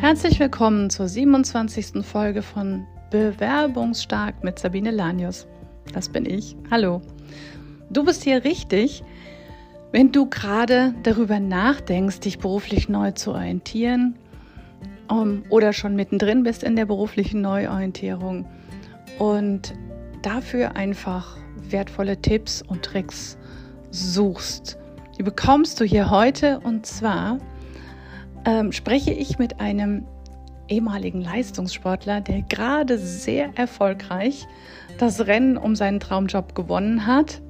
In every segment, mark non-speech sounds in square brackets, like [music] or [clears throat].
Herzlich willkommen zur 27. Folge von Bewerbungsstark mit Sabine Lanius. Das bin ich. Hallo. Du bist hier richtig, wenn du gerade darüber nachdenkst, dich beruflich neu zu orientieren um, oder schon mittendrin bist in der beruflichen Neuorientierung und dafür einfach wertvolle Tipps und Tricks suchst. Die bekommst du hier heute und zwar ähm, spreche ich mit einem ehemaligen Leistungssportler, der gerade sehr erfolgreich das Rennen um seinen Traumjob gewonnen hat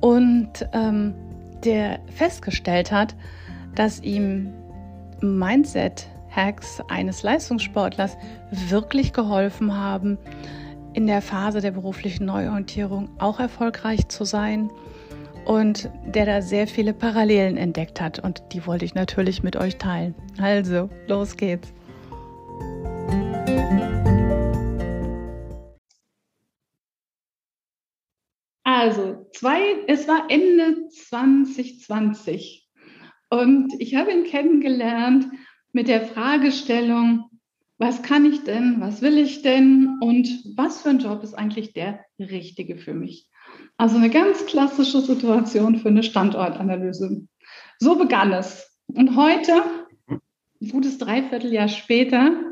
und ähm, der festgestellt hat, dass ihm Mindset-Hacks eines Leistungssportlers wirklich geholfen haben, in der Phase der beruflichen Neuorientierung auch erfolgreich zu sein und der da sehr viele Parallelen entdeckt hat und die wollte ich natürlich mit euch teilen. Also, los geht's. Also, zwei, es war Ende 2020 und ich habe ihn kennengelernt mit der Fragestellung, was kann ich denn, was will ich denn und was für ein Job ist eigentlich der richtige für mich? Also eine ganz klassische Situation für eine Standortanalyse. So begann es. Und heute, ein gutes Dreivierteljahr später,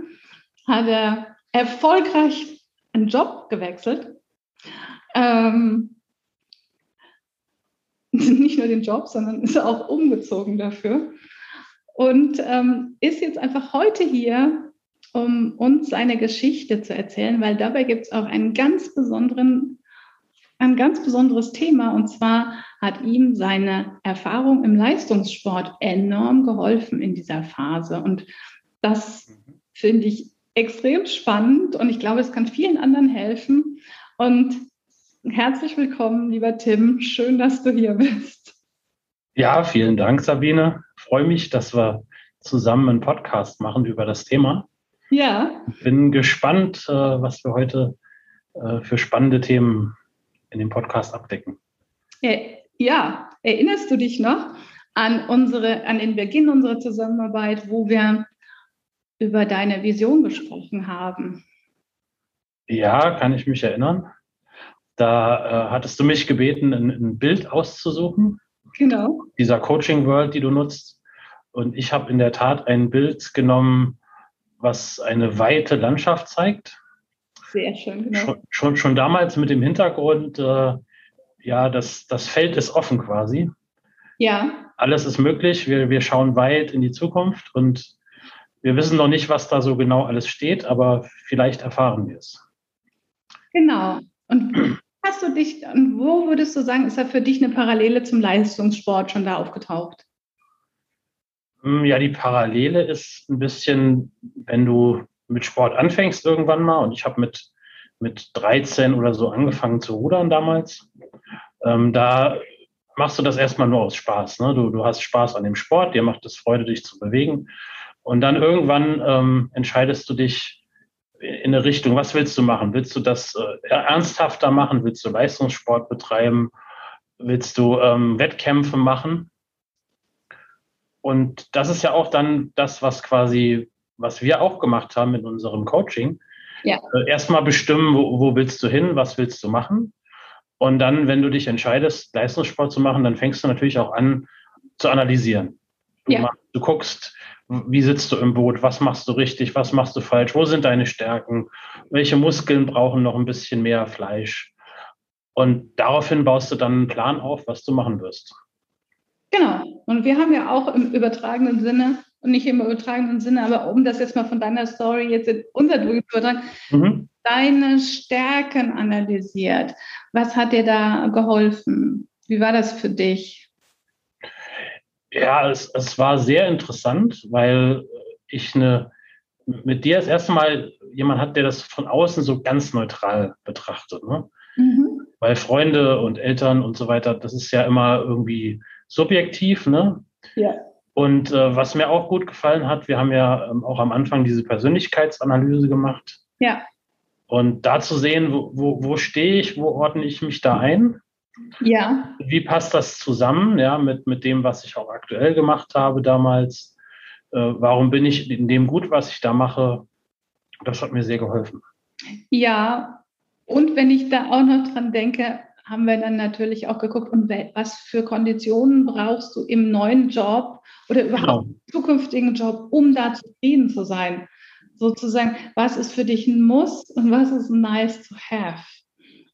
hat er erfolgreich einen Job gewechselt. Ähm, [laughs] nicht nur den Job, sondern ist auch umgezogen dafür. Und ähm, ist jetzt einfach heute hier, um uns seine Geschichte zu erzählen, weil dabei gibt es auch einen ganz besonderen ein ganz besonderes Thema. Und zwar hat ihm seine Erfahrung im Leistungssport enorm geholfen in dieser Phase. Und das finde ich extrem spannend und ich glaube, es kann vielen anderen helfen. Und herzlich willkommen, lieber Tim. Schön, dass du hier bist. Ja, vielen Dank, Sabine. Ich freue mich, dass wir zusammen einen Podcast machen über das Thema. Ja. Bin gespannt, äh, was wir heute äh, für spannende Themen in dem Podcast abdecken. Ja, erinnerst du dich noch an, unsere, an den Beginn unserer Zusammenarbeit, wo wir über deine Vision gesprochen haben? Ja, kann ich mich erinnern. Da äh, hattest du mich gebeten, ein, ein, Bild auszusuchen. Genau. Dieser Coaching World, die du nutzt. Und ich habe in der Tat ein Bild genommen, was eine weite Landschaft zeigt sehr schön, genau. Schon, schon, schon damals mit dem Hintergrund, äh, ja, das, das Feld ist offen quasi. Ja. Alles ist möglich. Wir, wir schauen weit in die Zukunft und wir wissen noch nicht, was da so genau alles steht, aber vielleicht erfahren wir es. Genau. Und hast du dich, und wo würdest du sagen, ist da für dich eine Parallele zum Leistungssport schon da aufgetaucht? Hm, ja, die Parallele ist ein bisschen, wenn du mit Sport anfängst irgendwann mal und ich habe mit, mit 13 oder so angefangen zu rudern damals. Ähm, da machst du das erstmal nur aus Spaß. Ne? Du, du hast Spaß an dem Sport, dir macht es Freude, dich zu bewegen. Und dann irgendwann ähm, entscheidest du dich in eine Richtung, was willst du machen? Willst du das äh, ernsthafter machen? Willst du Leistungssport betreiben? Willst du ähm, Wettkämpfe machen? Und das ist ja auch dann das, was quasi was wir auch gemacht haben in unserem Coaching. Ja. Äh, Erstmal bestimmen, wo, wo willst du hin, was willst du machen. Und dann, wenn du dich entscheidest, Leistungssport zu machen, dann fängst du natürlich auch an zu analysieren. Du, ja. machst, du guckst, wie sitzt du im Boot, was machst du richtig, was machst du falsch, wo sind deine Stärken, welche Muskeln brauchen noch ein bisschen mehr Fleisch. Und daraufhin baust du dann einen Plan auf, was du machen wirst. Genau. Und wir haben ja auch im übertragenen Sinne und nicht im übertragenen Sinne, aber um das jetzt mal von deiner Story jetzt in unser zu übertragen, mhm. deine Stärken analysiert. Was hat dir da geholfen? Wie war das für dich? Ja, es, es war sehr interessant, weil ich eine, mit dir das erste Mal jemand hat, der das von außen so ganz neutral betrachtet. Ne? Mhm. Weil Freunde und Eltern und so weiter, das ist ja immer irgendwie subjektiv, ne? Ja. Und äh, was mir auch gut gefallen hat, wir haben ja ähm, auch am Anfang diese Persönlichkeitsanalyse gemacht. Ja. Und da zu sehen, wo, wo, wo stehe ich, wo ordne ich mich da ein? Ja. Wie passt das zusammen, ja, mit, mit dem, was ich auch aktuell gemacht habe damals? äh, warum bin ich in dem gut, was ich da mache. Das hat mir sehr geholfen. Ja, und wenn ich da auch noch dran denke, haben wir dann natürlich auch geguckt, und was für Konditionen brauchst du im neuen Job oder überhaupt genau. im zukünftigen Job, um da zufrieden zu sein. Sozusagen, was ist für dich ein Muss und was ist nice to have?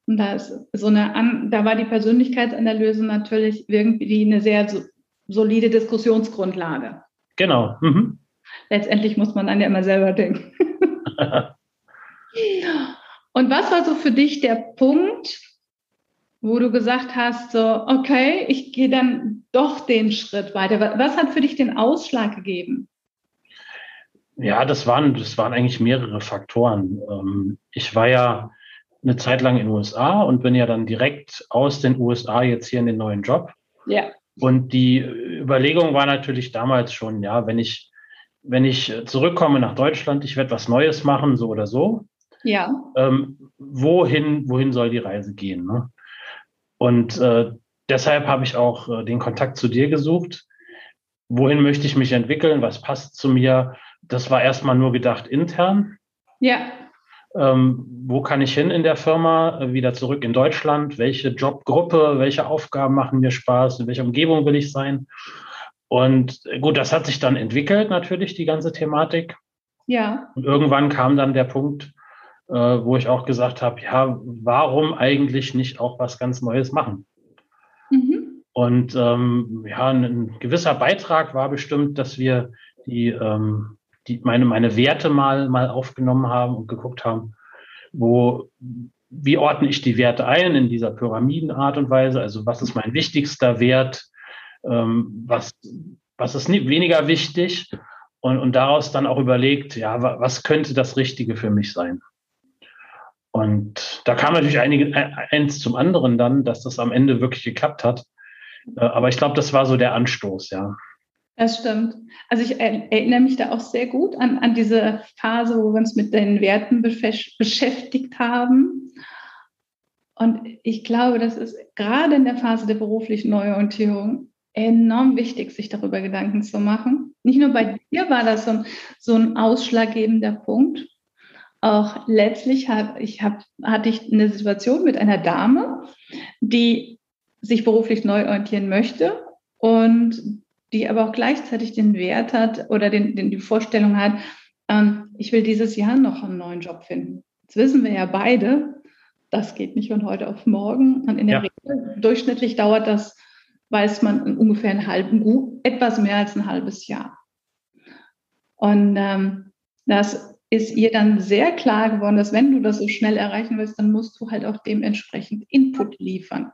Und da ist so eine, da war die Persönlichkeitsanalyse natürlich irgendwie eine sehr solide Diskussionsgrundlage. Genau. Mhm. Letztendlich muss man dann ja immer selber denken. [laughs] Und was war so für dich der Punkt, wo du gesagt hast, so, okay, ich gehe dann doch den Schritt weiter? Was hat für dich den Ausschlag gegeben? Ja, das waren, das waren eigentlich mehrere Faktoren. Ähm, ich war ja eine Zeit lang in den USA und bin ja dann direkt aus den USA jetzt hier in den neuen Job. Ja. Und die Überlegung war natürlich damals schon, ja, wenn ich, wenn ich zurückkomme nach Deutschland, ich werde was Neues machen, so oder so. Ja. Ähm, wohin, wohin soll die Reise gehen? Ne? Und äh, deshalb habe ich auch äh, den Kontakt zu dir gesucht. Wohin möchte ich mich entwickeln? Was passt zu mir? Das war erstmal nur gedacht intern. Ja. Ähm, wo kann ich hin in der Firma? Wieder zurück in Deutschland? Welche Jobgruppe? Welche Aufgaben machen mir Spaß? In welcher Umgebung will ich sein? Und äh, gut, das hat sich dann entwickelt, natürlich, die ganze Thematik. Ja. Und irgendwann kam dann der Punkt, äh, wo ich auch gesagt habe, ja, warum eigentlich nicht auch was ganz Neues machen? Mhm. Und ähm, ja, ein, ein, gewisser Beitrag war bestimmt, dass wir die, ähm, die meine, meine Werte mal, mal aufgenommen haben und geguckt haben, wo, wie ordne ich die Werte ein in dieser Pyramidenart und Weise? Also was ist mein wichtigster Wert? Ähm, was, was ist nie, weniger wichtig? Und, und daraus dann auch überlegt, ja, was könnte das Richtige für mich sein? Und da kam natürlich einige, eins zum anderen dann, dass das am Ende wirklich geklappt hat. Äh, aber ich glaube, das war so der Anstoß, ja. Das stimmt. Also ich erinnere mich da auch sehr gut an, an diese Phase, wo wir uns mit den Werten beschäftigt haben. Und ich glaube, das ist gerade in der Phase der beruflichen Neuorientierung enorm wichtig, sich darüber Gedanken zu machen. Nicht nur bei dir war das so ein, so ein ausschlaggebender Punkt, auch letztlich hab, ich hab, hatte ich eine Situation mit einer Dame, die sich beruflich neu orientieren möchte und die aber auch gleichzeitig den Wert hat oder den, den die Vorstellung hat, ähm, ich will dieses Jahr noch einen neuen Job finden. Jetzt wissen wir ja beide, das geht nicht von heute auf morgen. Und in der ja. Regel, durchschnittlich dauert das, weiß man, ungefähr einen halben, etwas mehr als ein halbes Jahr. Und ähm, das ist ihr dann sehr klar geworden, dass wenn du das so schnell erreichen willst, dann musst du halt auch dementsprechend Input liefern.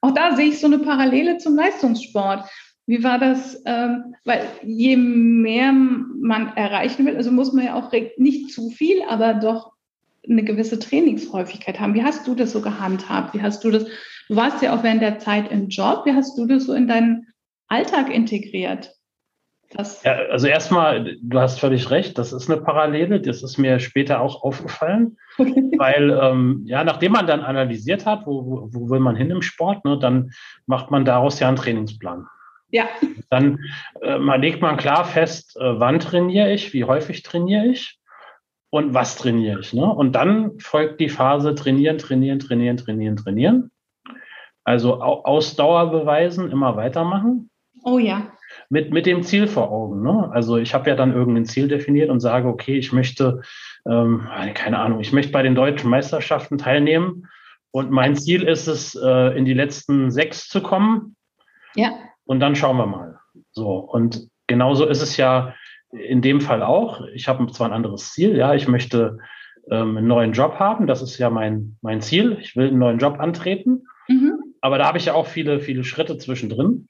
Auch da sehe ich so eine Parallele zum Leistungssport. Wie war das? Ähm, weil je mehr man erreichen will, also muss man ja auch nicht zu viel, aber doch eine gewisse Trainingshäufigkeit haben. Wie hast du das so gehandhabt? Wie hast du das? Du warst ja auch während der Zeit im Job. Wie hast du das so in deinen Alltag integriert? Ja, also erstmal, du hast völlig recht, das ist eine Parallele, das ist mir später auch aufgefallen, weil ähm, ja, nachdem man dann analysiert hat, wo, wo, wo will man hin im Sport, ne, dann macht man daraus ja einen Trainingsplan. Ja. Dann äh, man legt man klar fest, äh, wann trainiere ich, wie häufig trainiere ich und was trainiere ich. Ne? Und dann folgt die Phase trainieren, trainieren, trainieren, trainieren, trainieren. Also Ausdauer beweisen, immer weitermachen. Oh ja mit, mit dem Ziel vor Augen. Ne? Also ich habe ja dann irgendein Ziel definiert und sage, okay, ich möchte, ähm, keine Ahnung, ich möchte bei den deutschen Meisterschaften teilnehmen und mein Ziel ist es, äh, in die letzten sechs zu kommen. Ja. Und dann schauen wir mal. So, und genauso ist es ja in dem Fall auch. Ich habe zwar ein anderes Ziel, ja, ich möchte ähm, einen neuen Job haben, das ist ja mein, mein Ziel. Ich will einen neuen Job antreten. Mhm. Aber da habe ich ja auch viele, viele Schritte zwischendrin.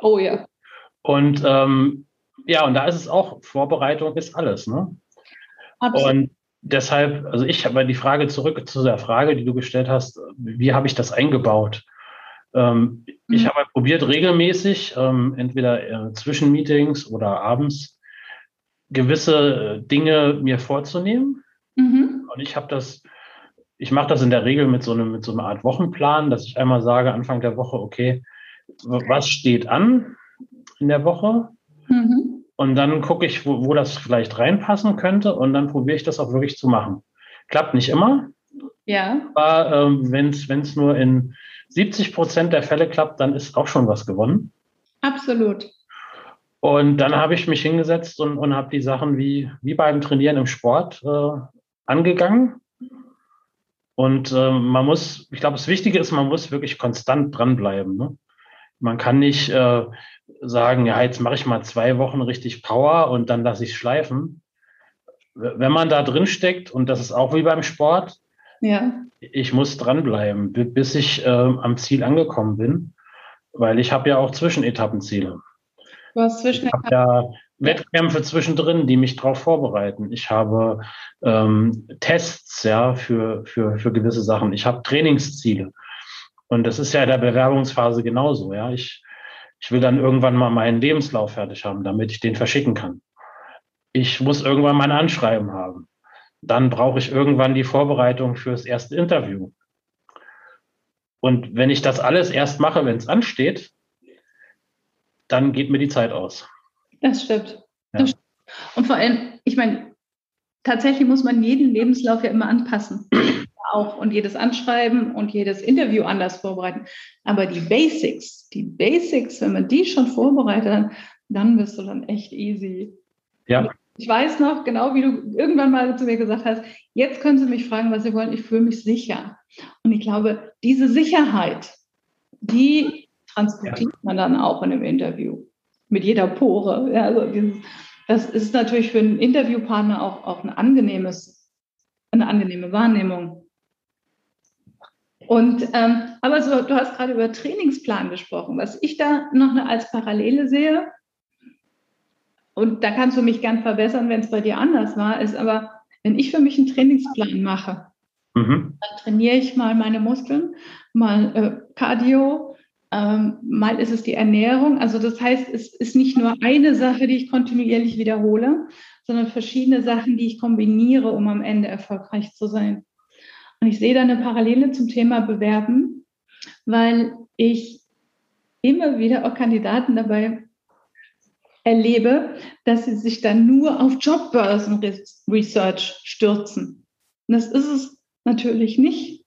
Oh ja. Und ähm, ja, und da ist es auch, Vorbereitung ist alles. Ne? Absolut. Und deshalb, also ich habe die Frage zurück zu der Frage, die du gestellt hast, wie habe ich das eingebaut? Ähm, mhm. Ich habe probiert, regelmäßig, ähm, entweder äh, zwischen Meetings oder abends, gewisse äh, Dinge mir vorzunehmen. Mhm. Und ich habe das, ich mache das in der Regel mit so, einem, mit so einer Art Wochenplan, dass ich einmal sage, Anfang der Woche, okay, was steht an? In der Woche. Mhm. und dann gucke ich, wo, wo das vielleicht reinpassen könnte und dann probiere ich das auch wirklich zu machen. Klappt nicht immer. Ja. Aber ähm, wenn es nur in 70 Prozent der Fälle klappt, dann ist auch schon was gewonnen. Absolut. Und dann habe ich mich hingesetzt und, und habe die Sachen wie, wie beim Trainieren im Sport äh, angegangen. Und äh, man muss, ich glaube, das Wichtige ist, man muss wirklich konstant dranbleiben. Ne? Man kann nicht äh, sagen, ja, jetzt mache ich mal zwei Wochen richtig Power und dann lasse ich schleifen. Wenn man da drin steckt, und das ist auch wie beim Sport, ja. ich muss dranbleiben, bis ich äh, am Ziel angekommen bin, weil ich habe ja auch Zwischenetappenziele. Du hast Ich habe ja Wettkämpfe zwischendrin, die mich darauf vorbereiten. Ich habe ähm, Tests ja, für, für, für gewisse Sachen. Ich habe Trainingsziele. Und das ist ja in der Bewerbungsphase genauso. Ja. Ich, ich will dann irgendwann mal meinen Lebenslauf fertig haben, damit ich den verschicken kann. Ich muss irgendwann mein Anschreiben haben. Dann brauche ich irgendwann die Vorbereitung fürs erste Interview. Und wenn ich das alles erst mache, wenn es ansteht, dann geht mir die Zeit aus. Das stimmt. Ja. Das stimmt. Und vor allem, ich meine, tatsächlich muss man jeden Lebenslauf ja immer anpassen. [clears throat] auch und jedes Anschreiben und jedes Interview anders vorbereiten. Aber die Basics, die Basics, wenn man die schon vorbereitet, dann bist du dann echt easy. Ja. Ich weiß noch, genau wie du irgendwann mal zu mir gesagt hast, jetzt können Sie mich fragen, was Sie wollen, ich fühle mich sicher. Und ich glaube, diese Sicherheit, die transportiert man dann auch in einem Interview. Mit jeder Pore. Ja, also dieses, das ist natürlich für einen Interviewpartner auch, auch ein angenehmes, eine angenehme Wahrnehmung. Und ähm, aber so, du hast gerade über Trainingsplan gesprochen. Was ich da noch als Parallele sehe, und da kannst du mich gern verbessern, wenn es bei dir anders war, ist aber, wenn ich für mich einen Trainingsplan mache, mhm. dann trainiere ich mal meine Muskeln, mal äh, Cardio, ähm, mal ist es die Ernährung. Also das heißt, es ist nicht nur eine Sache, die ich kontinuierlich wiederhole, sondern verschiedene Sachen, die ich kombiniere, um am Ende erfolgreich zu sein. Und ich sehe da eine Parallele zum Thema Bewerben, weil ich immer wieder auch Kandidaten dabei erlebe, dass sie sich dann nur auf Jobbörsen-Research stürzen. Und das ist es natürlich nicht.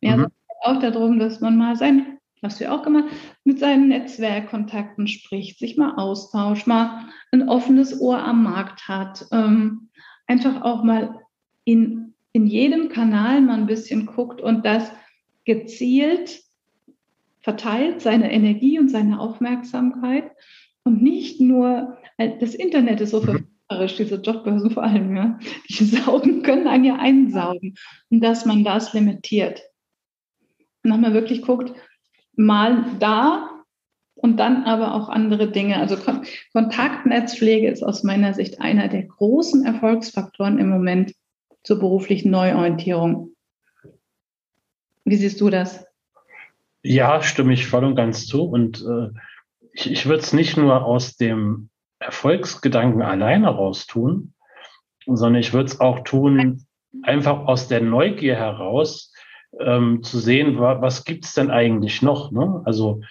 Ja, mhm. auch darum, dass man mal sein du ja auch gemacht, mit seinen Netzwerkkontakten spricht, sich mal austauscht, mal ein offenes Ohr am Markt hat, ähm, einfach auch mal in, in jedem Kanal mal ein bisschen guckt und das gezielt verteilt, seine Energie und seine Aufmerksamkeit und nicht nur, äh, das Internet ist so mhm. verführerisch, diese Jobbörsen vor allem, ja, die [laughs] saugen, können einen ja einsaugen und dass man das limitiert. Und dann mal wirklich guckt, mal da und dann aber auch andere Dinge. Also Kon Kontaktnetzpflege ist aus meiner Sicht einer der großen Erfolgsfaktoren im Moment zur beruflichen Neuorientierung. Wie siehst du das? Ja, stimme ich voll und ganz zu. Und äh, ich, ich würde es nicht nur aus dem Erfolgsgedanken alleine raus tun, sondern ich würde es auch tun, einfach aus der Neugier heraus, ähm, zu sehen, was gibt's denn eigentlich noch? Ne? Also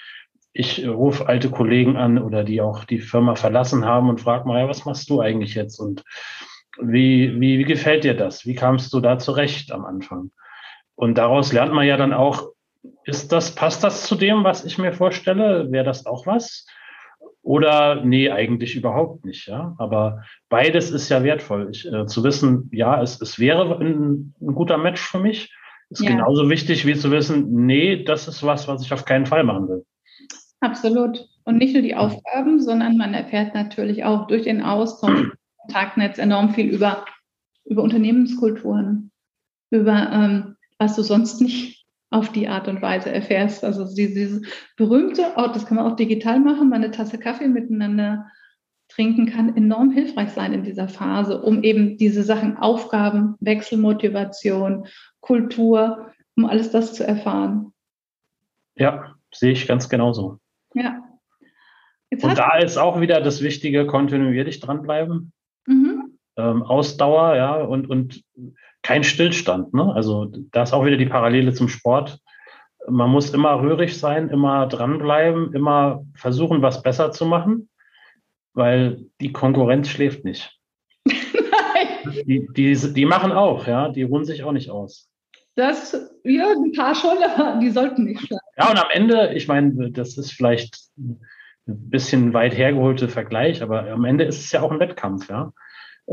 ich rufe alte Kollegen an oder die auch die Firma verlassen haben und frage mal, ja, was machst du eigentlich jetzt und wie, wie, wie gefällt dir das? Wie kamst du da zurecht am Anfang? Und daraus lernt man ja dann auch, ist das, passt das zu dem, was ich mir vorstelle? Wäre das auch was? Oder nee, eigentlich überhaupt nicht, ja. Aber beides ist ja wertvoll. Ich, äh, zu wissen, ja, es, es wäre ein, ein guter Match für mich ist ja. genauso wichtig wie zu wissen, nee, das ist was, was ich auf keinen Fall machen will. Absolut. Und nicht nur die Aufgaben, sondern man erfährt natürlich auch durch den Austausch, Kontaktnetz enorm viel über, über Unternehmenskulturen, über ähm, was du sonst nicht auf die Art und Weise erfährst. Also dieses berühmte, oh, das kann man auch digital machen, mal eine Tasse Kaffee miteinander trinken kann enorm hilfreich sein in dieser Phase, um eben diese Sachen Aufgaben, Wechselmotivation, Kultur, um alles das zu erfahren. Ja, sehe ich ganz genauso. Ja. Jetzt und da ist auch wieder das Wichtige, kontinuierlich dranbleiben. Ähm, Ausdauer, ja, und, und kein Stillstand. Ne? Also da ist auch wieder die Parallele zum Sport. Man muss immer rührig sein, immer dranbleiben, immer versuchen, was besser zu machen weil die Konkurrenz schläft nicht. Nein. [laughs] Die, die, die machen auch, ja, die ruhen sich auch nicht aus. Das, ja, ein paar schon, aber [laughs] die sollten nicht schlafen. Ja, und am Ende, ich meine, das ist vielleicht ein bisschen weit hergeholte Vergleich, aber am Ende ist es ja auch ein Wettkampf, ja.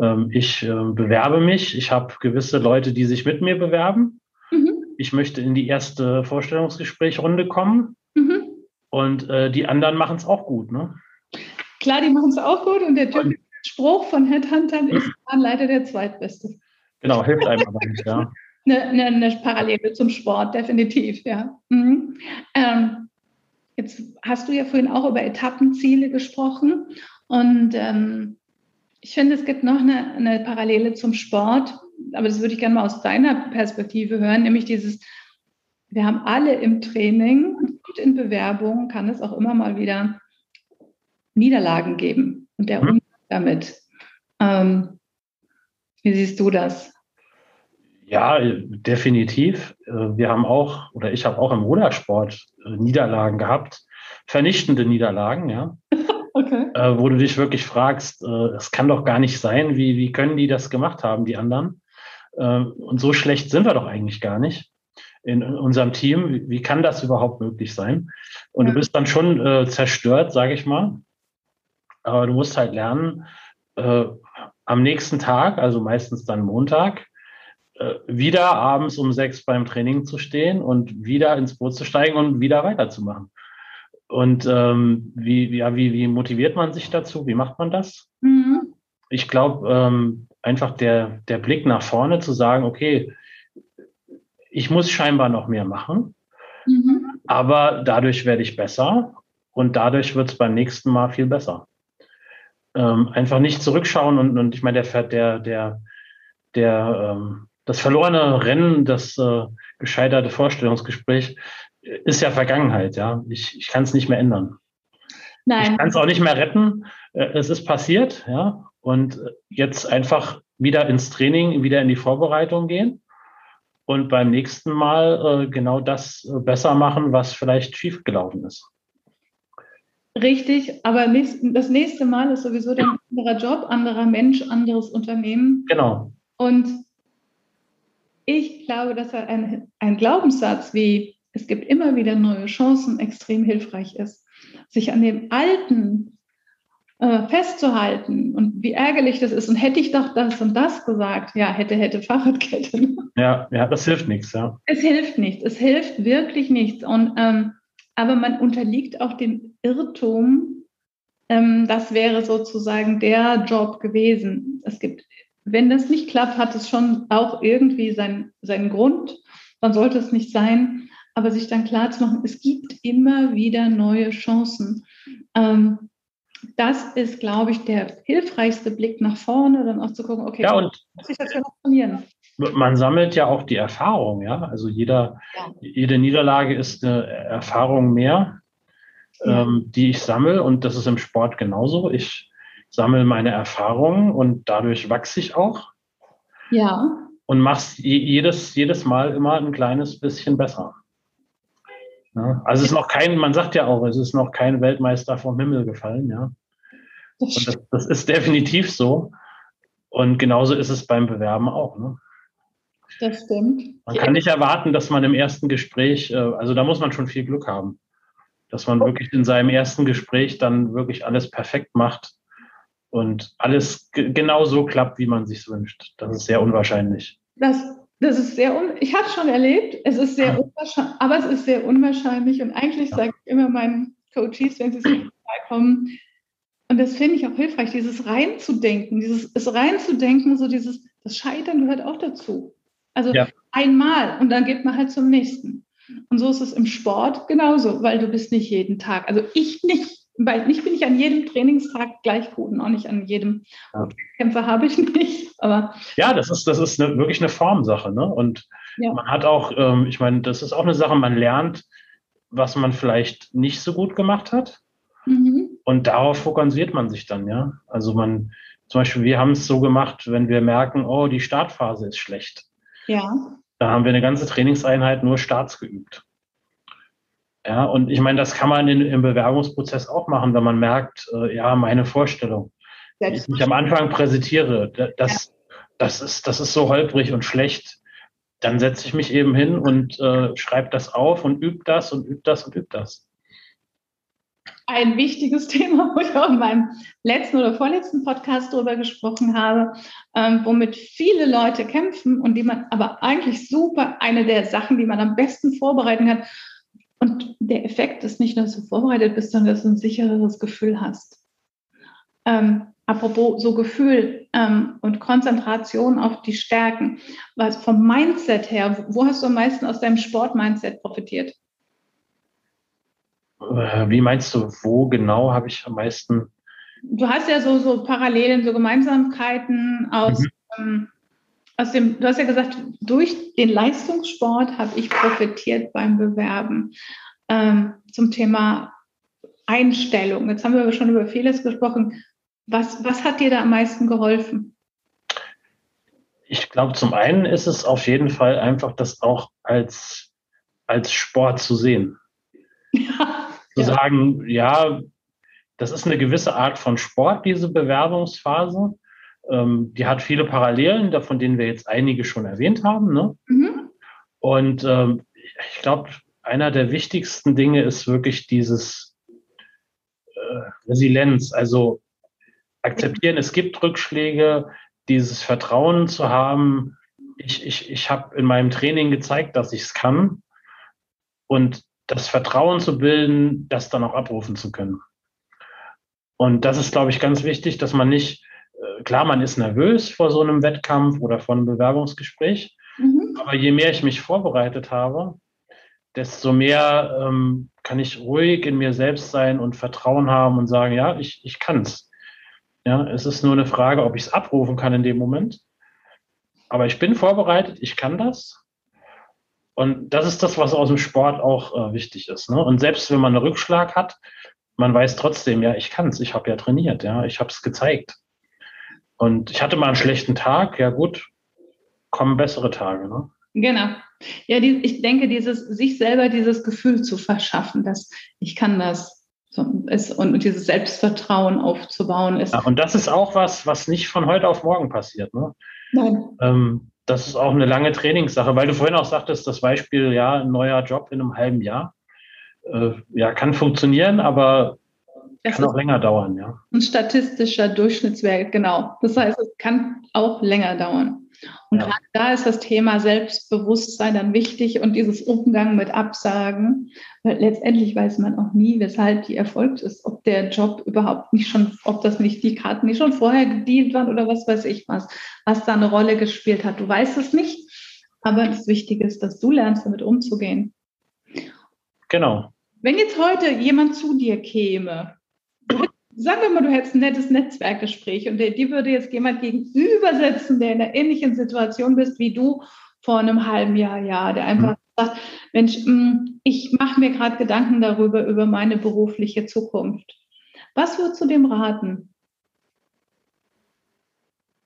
Ähm, ich äh, bewerbe mich, ich habe gewisse Leute, die sich mit mir bewerben. Mhm. Ich möchte in die erste Vorstellungsgesprächrunde kommen. Mhm. Und äh, die anderen machen es auch gut, ne? Klar, die machen es auch gut und der typische Spruch von Headhuntern ist dann leider der Zweitbeste. Genau, hilft einem aber nicht, ja. Eine, [laughs] eine, eine, Parallele zum Sport, definitiv, ja. Mhm. Ähm, jetzt hast du ja vorhin auch über Etappenziele gesprochen und ähm, ich finde, es gibt noch eine, eine Parallele zum Sport, aber das würde ich gerne mal aus deiner Perspektive hören, nämlich dieses, wir haben alle im Training und in Bewerbungen kann es auch immer mal wieder Niederlagen geben und der mhm. Umgang damit. Ähm, wie siehst du das? Ja, definitiv. Wir haben auch, oder ich habe auch im Rudersport äh, Niederlagen gehabt, vernichtende Niederlagen, ja. [laughs] Okay. Äh, wo du dich wirklich fragst, es kann doch gar nicht sein, wie, wie können die das gemacht haben, die anderen? und so schlecht sind wir doch eigentlich gar nicht in, unserem Team. Wie, wie, kann das überhaupt möglich sein? Und ja. du bist dann schon äh, zerstört, sage ich mal. Aber du musst halt lernen, äh, am nächsten Tag, also meistens dann Montag, äh, wieder abends um sechs beim Training zu stehen und wieder ins Boot zu steigen und wieder weiterzumachen. Und ähm, wie, wie, wie, wie motiviert man sich dazu? Wie macht man das? Mhm. Ich glaube, ähm, einfach der, der Blick nach vorne zu sagen, okay, ich muss scheinbar noch mehr machen, mhm. aber dadurch werde ich besser und dadurch wird es beim nächsten Mal viel besser ähm, einfach nicht zurückschauen und, und ich meine, der, der, der, der, ähm, das verlorene Rennen, das äh, gescheiterte Vorstellungsgespräch ist ja Vergangenheit, ja. Ich, ich kann es nicht mehr ändern. Nein. Ich kann es auch nicht mehr retten. Äh, es ist passiert, ja. Und jetzt einfach wieder ins Training, wieder in die Vorbereitung gehen und beim nächsten Mal äh, genau das äh, besser machen, was vielleicht schiefgelaufen ist. Richtig, aber das nächste Mal ist sowieso ein anderer Job, anderer Mensch, anderes Unternehmen. Genau. Und ich glaube, dass ein, ein Glaubenssatz wie es gibt immer wieder neue Chancen extrem hilfreich ist. Sich an dem Alten äh, festzuhalten und wie ärgerlich das ist. Und hätte ich doch das und das gesagt, ja, hätte, hätte Fahrradkette. [laughs] Ja, ja, das hilft nichts, ja. Es hilft nichts, es hilft wirklich nichts. Und ähm, aber man unterliegt auch dem Irrtum, ähm, das wäre sozusagen der Job gewesen. Es gibt, wenn das nicht klappt, hat es schon auch irgendwie sein, seinen Grund. Dann sollte es nicht sein. Aber sich dann klar zu machen, es gibt immer wieder neue Chancen. Ähm, das ist, glaube ich, der hilfreichste Blick nach vorne, dann auch zu gucken, okay, ja, und was ich jetzt noch trainieren? man sammelt ja auch die Erfahrung, ja. Also jeder, ja. jede Niederlage ist eine Erfahrung mehr, ja. ähm, die ich sammle. Und das ist im Sport genauso. Ich sammle meine Erfahrungen und dadurch wachse ich auch. Ja. Und mach's jedes, jedes Mal immer ein kleines bisschen besser. Ja? Also es ist noch kein, man sagt ja auch, es ist noch kein Weltmeister vom Himmel gefallen, ja. Das, das ist definitiv so. Und genauso ist es beim Bewerben auch. Ne? Das stimmt. Man kann nicht erwarten, dass man im ersten Gespräch, äh, also da muss man schon viel Glück haben, dass man wirklich in seinem ersten Gespräch dann wirklich alles perfekt macht und alles genau so klappt, wie man sich wünscht. Das ist sehr unwahrscheinlich. Das, das ist sehr, un ich habe es schon erlebt, es ist sehr unwahrscheinlich, aber es ist sehr unwahrscheinlich und eigentlich ja. sage ich immer meinen Coaches, wenn sie zu [clears throat] kommen, und das finde ich auch hilfreich, dieses reinzudenken, dieses es reinzudenken, so dieses, das Scheitern gehört auch dazu. Also ja. einmal und dann geht man halt zum nächsten. Und so ist es im Sport genauso, weil du bist nicht jeden Tag, also ich nicht, weil nicht bin ich an jedem Trainingstag gleich gut und auch nicht an jedem ja. Kämpfer habe ich nicht. Aber ja, das ist, das ist eine, wirklich eine Formsache. Ne? Und ja. man hat auch, ähm, ich meine, das ist auch eine Sache, man lernt, was man vielleicht nicht so gut gemacht hat. Mhm. Und darauf fokussiert man sich dann, ja. Also man, zum Beispiel, wir haben es so gemacht, wenn wir merken, oh, die Startphase ist schlecht ja. Da haben wir eine ganze Trainingseinheit nur Starts geübt. Ja, und ich meine, das kann man in, im Bewerbungsprozess auch machen, wenn man merkt, äh, ja, meine Vorstellung, die ich mich am Anfang präsentiere, das, ja. das, ist, das ist so holprig und schlecht. Dann setze ich mich eben hin und äh, schreibe das auf und übe das und übe das und übe das ein wichtiges [laughs] Thema, wo ich auch in meinem letzten oder vorletzten Podcast darüber gesprochen habe, ähm, womit viele Leute kämpfen und die man aber eigentlich super, eine der Sachen, die man am besten vorbereiten kann. Und der Effekt ist nicht nur, dass du vorbereitet bist, sondern dass du ein sichereres Gefühl hast. Ähm, apropos so Gefühl ähm, und Konzentration auf die Stärken. Was vom Mindset her, wo hast du am meisten aus deinem Sport-Mindset profitiert? Äh, wie meinst du, wo genau habe ich am meisten? Du hast ja so, so Parallelen, so Gemeinsamkeiten aus, mhm. ähm, aus dem, du hast ja gesagt, durch den Leistungssport habe ich profitiert beim Bewerben ähm, zum Thema Einstellung. Jetzt haben wir aber schon über vieles gesprochen. Was, was hat dir da am meisten geholfen? Ich glaube, zum einen ist es auf jeden Fall einfach, das auch als, als Sport zu sehen. Ja [laughs] zu ja. sagen, ja, das ist eine gewisse Art von Sport, diese Bewerbungsphase. Ähm, die hat viele Parallelen, von denen wir jetzt einige schon erwähnt haben. Ne? Mhm. Und ähm, ich glaube, einer der wichtigsten Dinge ist wirklich dieses äh, Resilienz, also akzeptieren, es gibt Rückschläge, dieses Vertrauen zu haben. Ich, ich, ich habe in meinem Training gezeigt, dass ich es kann. Und das Vertrauen zu bilden, das dann auch abrufen zu können. Und das ist, glaube ich, ganz wichtig, dass man nicht, klar, man ist nervös vor so einem Wettkampf oder vor einem Bewerbungsgespräch, mhm. aber je mehr ich mich vorbereitet habe, desto mehr ähm, kann ich ruhig in mir selbst sein und Vertrauen haben und sagen, ja, ich, ich kann es. Ja, es ist nur eine Frage, ob ich es abrufen kann in dem Moment. Aber ich bin vorbereitet, ich kann das und das ist das, was aus dem Sport auch äh, wichtig ist. Ne? Und selbst wenn man einen Rückschlag hat, man weiß trotzdem, ja, ich kann es, ich habe ja trainiert, ja, ich habe es gezeigt. Und ich hatte mal einen schlechten Tag, ja gut, kommen bessere Tage. Ne? Genau. Ja, die, ich denke, dieses sich selber dieses Gefühl zu verschaffen, dass ich kann das so, ist, und dieses Selbstvertrauen aufzubauen ist. Ja, und das ist auch was, was nicht von heute auf morgen passiert. Ne? Nein. Ähm, das ist auch eine lange Trainingssache, weil du vorhin auch sagtest, das Beispiel, ja, ein neuer Job in einem halben Jahr, äh, ja, kann funktionieren, aber kann auch länger dauern, ja. Ein statistischer Durchschnittswert, genau. Das heißt, es kann auch länger dauern. Und ja. gerade da ist das Thema Selbstbewusstsein dann wichtig und dieses Umgang mit Absagen, weil letztendlich weiß man auch nie, weshalb die erfolgt ist, ob der Job überhaupt nicht schon, ob das nicht die Karten nicht schon vorher gedealt waren oder was weiß ich was, was da eine Rolle gespielt hat. Du weißt es nicht, aber das Wichtige ist, dass du lernst, damit umzugehen. Genau. Wenn jetzt heute jemand zu dir käme, sagen wir mal, du hättest ein nettes Netzwerkgespräch und dir würde jetzt jemand gegenüber sitzen, der in einer ähnlichen Situation bist wie du vor einem halben Jahr, ja, der einfach mhm. sagt, Mensch, mm, ich mache mir gerade Gedanken darüber, über meine berufliche Zukunft. Was würdest du dem raten?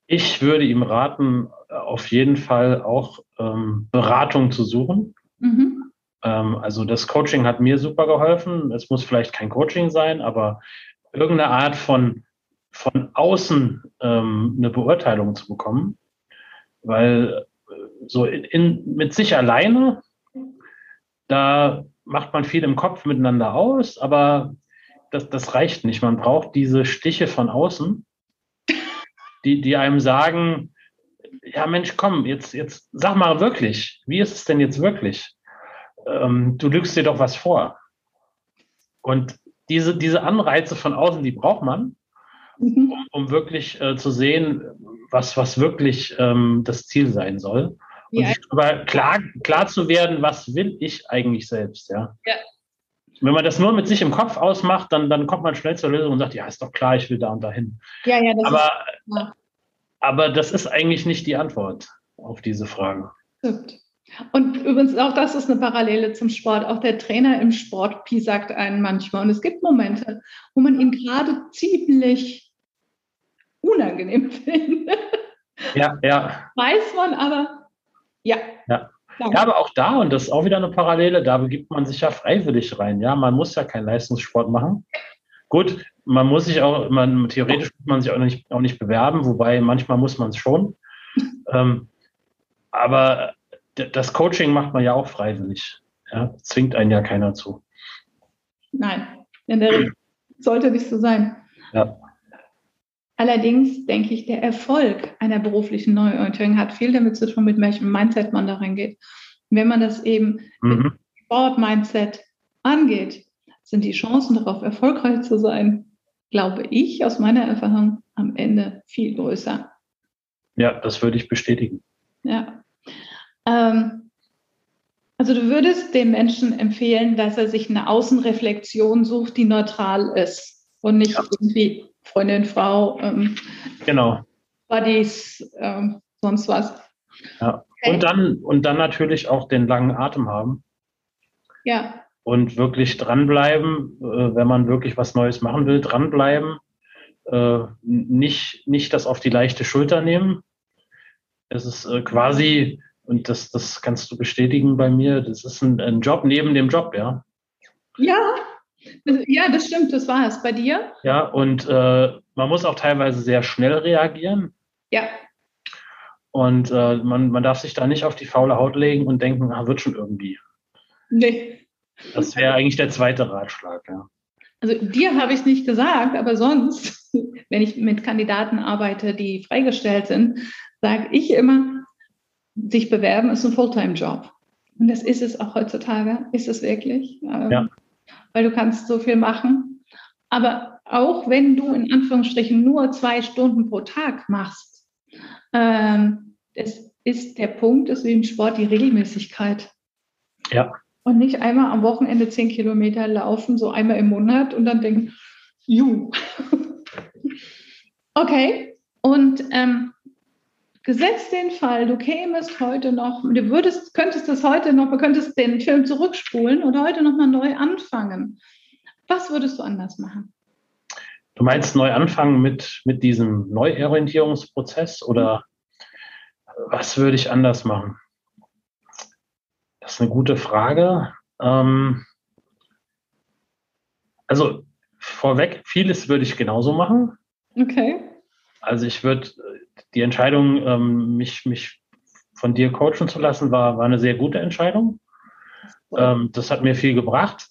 Ich würde ihm raten, auf jeden Fall auch ähm, Beratung zu suchen. Mhm. Ähm, also das Coaching hat mir super geholfen. Es muss vielleicht kein Coaching sein, aber irgendeine Art von, von außen ähm, eine Beurteilung zu bekommen, weil äh, so in, in, mit sich alleine, da macht man viel im Kopf miteinander aus, aber das, das reicht nicht. Man braucht diese Stiche von außen, die, die einem sagen, ja Mensch, komm, jetzt, jetzt sag mal wirklich, wie ist es denn jetzt wirklich? Ähm, du lügst dir doch was vor. Und diese, diese Anreize von außen, die braucht man, mhm. um, um, wirklich äh, zu sehen, was, was wirklich ähm, das Ziel sein soll. Und ja. aber klar, klar zu werden, was will ich eigentlich selbst, ja. ja. Wenn man das nur mit sich im Kopf ausmacht, dann, dann kommt man schnell zur Lösung und sagt, ja, ist doch klar, ich will da und dahin. Ja, ja, das aber, ist, ja. aber das ist eigentlich nicht die Antwort auf diese Frage. Stimmt. Und übrigens auch das ist eine Parallele zum Sport. Auch der Trainer im Sport sagt einen manchmal. Und es gibt Momente, wo man ihn gerade ziemlich unangenehm [laughs] findet. Ja, ja. Weiß man aber, ja. Ja. Ja, aber auch da, und das ist auch wieder eine Parallele, da begibt man sich ja freiwillig rein. Ja, man muss ja keinen Leistungssport machen. Gut, man muss sich auch, man, theoretisch muss man sich auch nicht, auch nicht bewerben, wobei manchmal muss man es schon. ähm, aber das Coaching macht man ja auch freiwillig. Ja, zwingt einen ja keiner zu. Nein, in der Regel sollte nicht so sein. Ja. Allerdings denke ich, der Erfolg einer beruflichen Neuorientierung hat viel damit zu tun, mit welchem Mindset man da reingeht. Wenn man das eben mhm. mit Sport-Mindset angeht, sind die Chancen darauf, erfolgreich zu sein, glaube ich, aus meiner Erfahrung am Ende viel größer. Ja, das würde ich bestätigen. Ja. Ähm, also du würdest dem Menschen empfehlen, dass er sich eine Außenreflexion sucht, die neutral ist und nicht ja. irgendwie Freundin, Frau, ähm, genau. Buddies, ähm, sonst was. Ja. Okay. Und, dann, und dann natürlich auch den langen Atem haben. Ja. Und wirklich dranbleiben, äh, wenn man wirklich was Neues machen will, dranbleiben. Äh, nicht, nicht das auf die leichte Schulter nehmen. Es ist äh, quasi, und das, das kannst du bestätigen bei mir, das ist ein, ein Job neben dem Job, ja. Ja, ja, das stimmt, das war es. Bei dir? Ja, und äh, man muss auch teilweise sehr schnell reagieren. Ja. Und äh, man, man darf sich da nicht auf die faule Haut legen und denken, ah, wird schon irgendwie. Nee. Das wäre eigentlich der zweite Ratschlag, ja. Also dir habe ich es nicht gesagt, aber sonst, [laughs] wenn ich mit Kandidaten arbeite, die freigestellt sind, sage ich immer, sich bewerben ist ein Fulltime-Job. Und das ist es auch heutzutage, ist es wirklich. Ähm, ja weil du kannst so viel machen. Aber auch wenn du in Anführungsstrichen nur zwei Stunden pro Tag machst, ähm, es ist der Punkt, ist wie im Sport die Regelmäßigkeit. Ja. Und nicht einmal am Wochenende zehn Kilometer laufen, so einmal im Monat und dann denken, ju. [laughs] okay. Und ähm, gesetzt den Fall, du kämest heute noch, du würdest, könntest das heute noch, du könntest den Film zurückspulen und heute nochmal neu anfangen. Was würdest du anders machen? Du meinst neu anfangen mit, mit diesem Neuorientierungsprozess oder was würde ich anders machen? Das ist eine gute Frage. Ähm, also vorweg, vieles würde ich genauso machen. Okay. Also ich würde die Entscheidung, ähm, mich, mich von dir coachen zu lassen, war, war eine sehr gute Entscheidung. Ähm, das hat mir viel gebracht.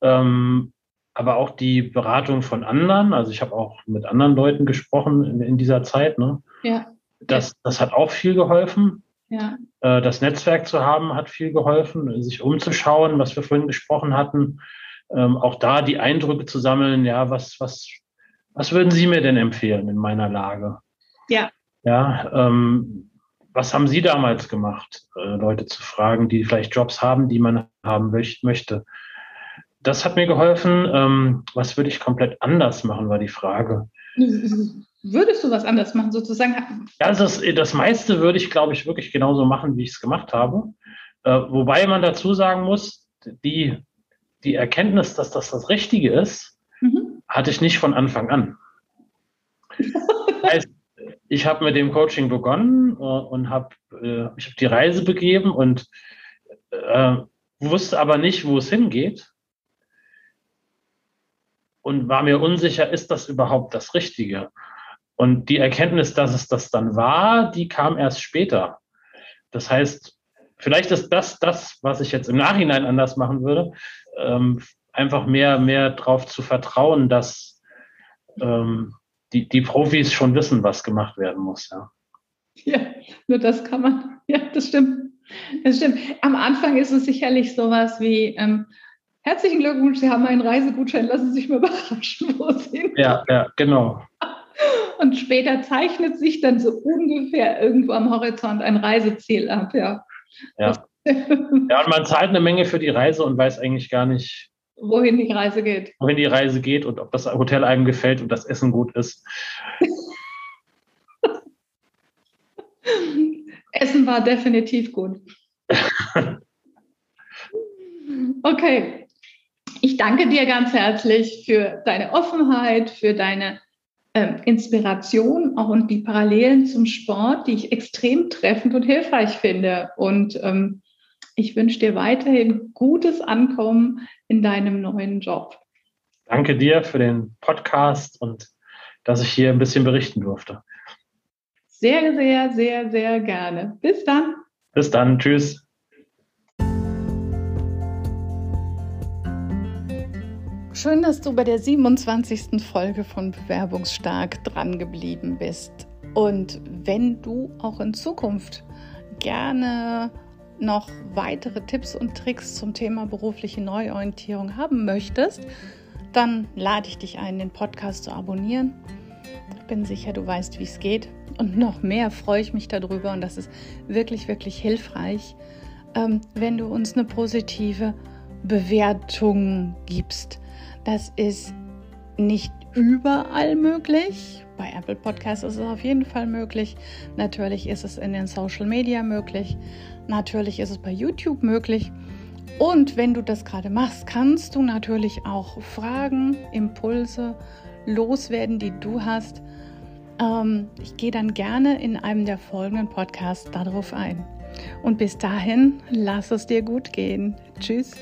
Ähm, aber auch die Beratung von anderen, also ich habe auch mit anderen Leuten gesprochen in, in dieser Zeit, ne? Ja. Das, das hat auch viel geholfen. Ja. Äh, das Netzwerk zu haben hat viel geholfen, sich umzuschauen, was wir vorhin gesprochen hatten. Ähm, auch da die Eindrücke zu sammeln, ja, was, was, was würden Sie mir denn empfehlen in meiner Lage? Ja. Ja, ähm, was haben Sie damals gemacht, äh, Leute zu fragen, die vielleicht Jobs haben, die man haben möchte? Das hat mir geholfen. Ähm, was würde ich komplett anders machen, war die Frage. Würdest du was anders machen, sozusagen? Ja, also das, das meiste würde ich, glaube ich, wirklich genauso machen, wie ich es gemacht habe. Äh, wobei man dazu sagen muss, die, die Erkenntnis, dass das das Richtige ist, mhm. hatte ich nicht von Anfang an. [laughs] Heißt, ich habe mit dem Coaching begonnen äh, und habe äh, hab die Reise begeben und äh, wusste aber nicht, wo es hingeht und war mir unsicher, ist das überhaupt das Richtige? Und die Erkenntnis, dass es das dann war, die kam erst später. Das heißt, vielleicht ist das das, was ich jetzt im Nachhinein anders machen würde, ähm, einfach mehr, mehr darauf zu vertrauen, dass ähm, die, die Profis schon wissen, was gemacht werden muss. Ja. ja, nur das kann man. Ja, das stimmt. Das stimmt. Am Anfang ist es sicherlich sowas wie, ähm, herzlichen Glückwunsch, Sie haben einen Reisegutschein, lassen Sie sich mal [laughs] überraschen, wo es hingeht. Ja, ja, genau. [laughs] Und später zeichnet sich dann so ungefähr irgendwo am Horizont ein Reiseziel ab, ja. Ja. [laughs] ja, und man zahlt eine Menge für die Reise und weiß eigentlich gar nicht, wohin die Reise geht. Wohin die Reise geht und ob das Hotel einem gefällt und das Essen gut ist. [laughs] Essen war definitiv gut. [laughs] Okay. Ich danke dir ganz herzlich für deine Offenheit, für deine ähm, Inspiration auch und die Parallelen zum Sport, die ich extrem treffend und hilfreich finde. Und ähm, Ich wünsche dir weiterhin gutes Ankommen in deinem neuen Job. Danke dir für den Podcast und dass ich hier ein bisschen berichten durfte. Sehr, sehr, sehr, sehr gerne. Bis dann. Bis dann. Tschüss. Schön, dass du bei der 27. Folge von Bewerbungsstark dran geblieben bist. Und wenn du auch in Zukunft gerne noch weitere Tipps und Tricks zum Thema berufliche Neuorientierung haben möchtest, dann lade ich dich ein, den Podcast zu abonnieren. Ich bin sicher, du weißt, wie es geht. Und noch mehr freue ich mich darüber und das ist wirklich, wirklich hilfreich, ähm, wenn du uns eine positive Bewertung gibst. Das ist nicht überall möglich. Bei Apple Podcasts ist es auf jeden Fall möglich. Natürlich ist es in den Social Media möglich. Natürlich ist es bei YouTube möglich. Und wenn du das gerade machst, kannst du natürlich auch Fragen, Impulse loswerden, die du hast. Ähm, ich gehe dann gerne in einem der folgenden Podcasts darauf ein. Und bis dahin, lass es dir gut gehen. Tschüss.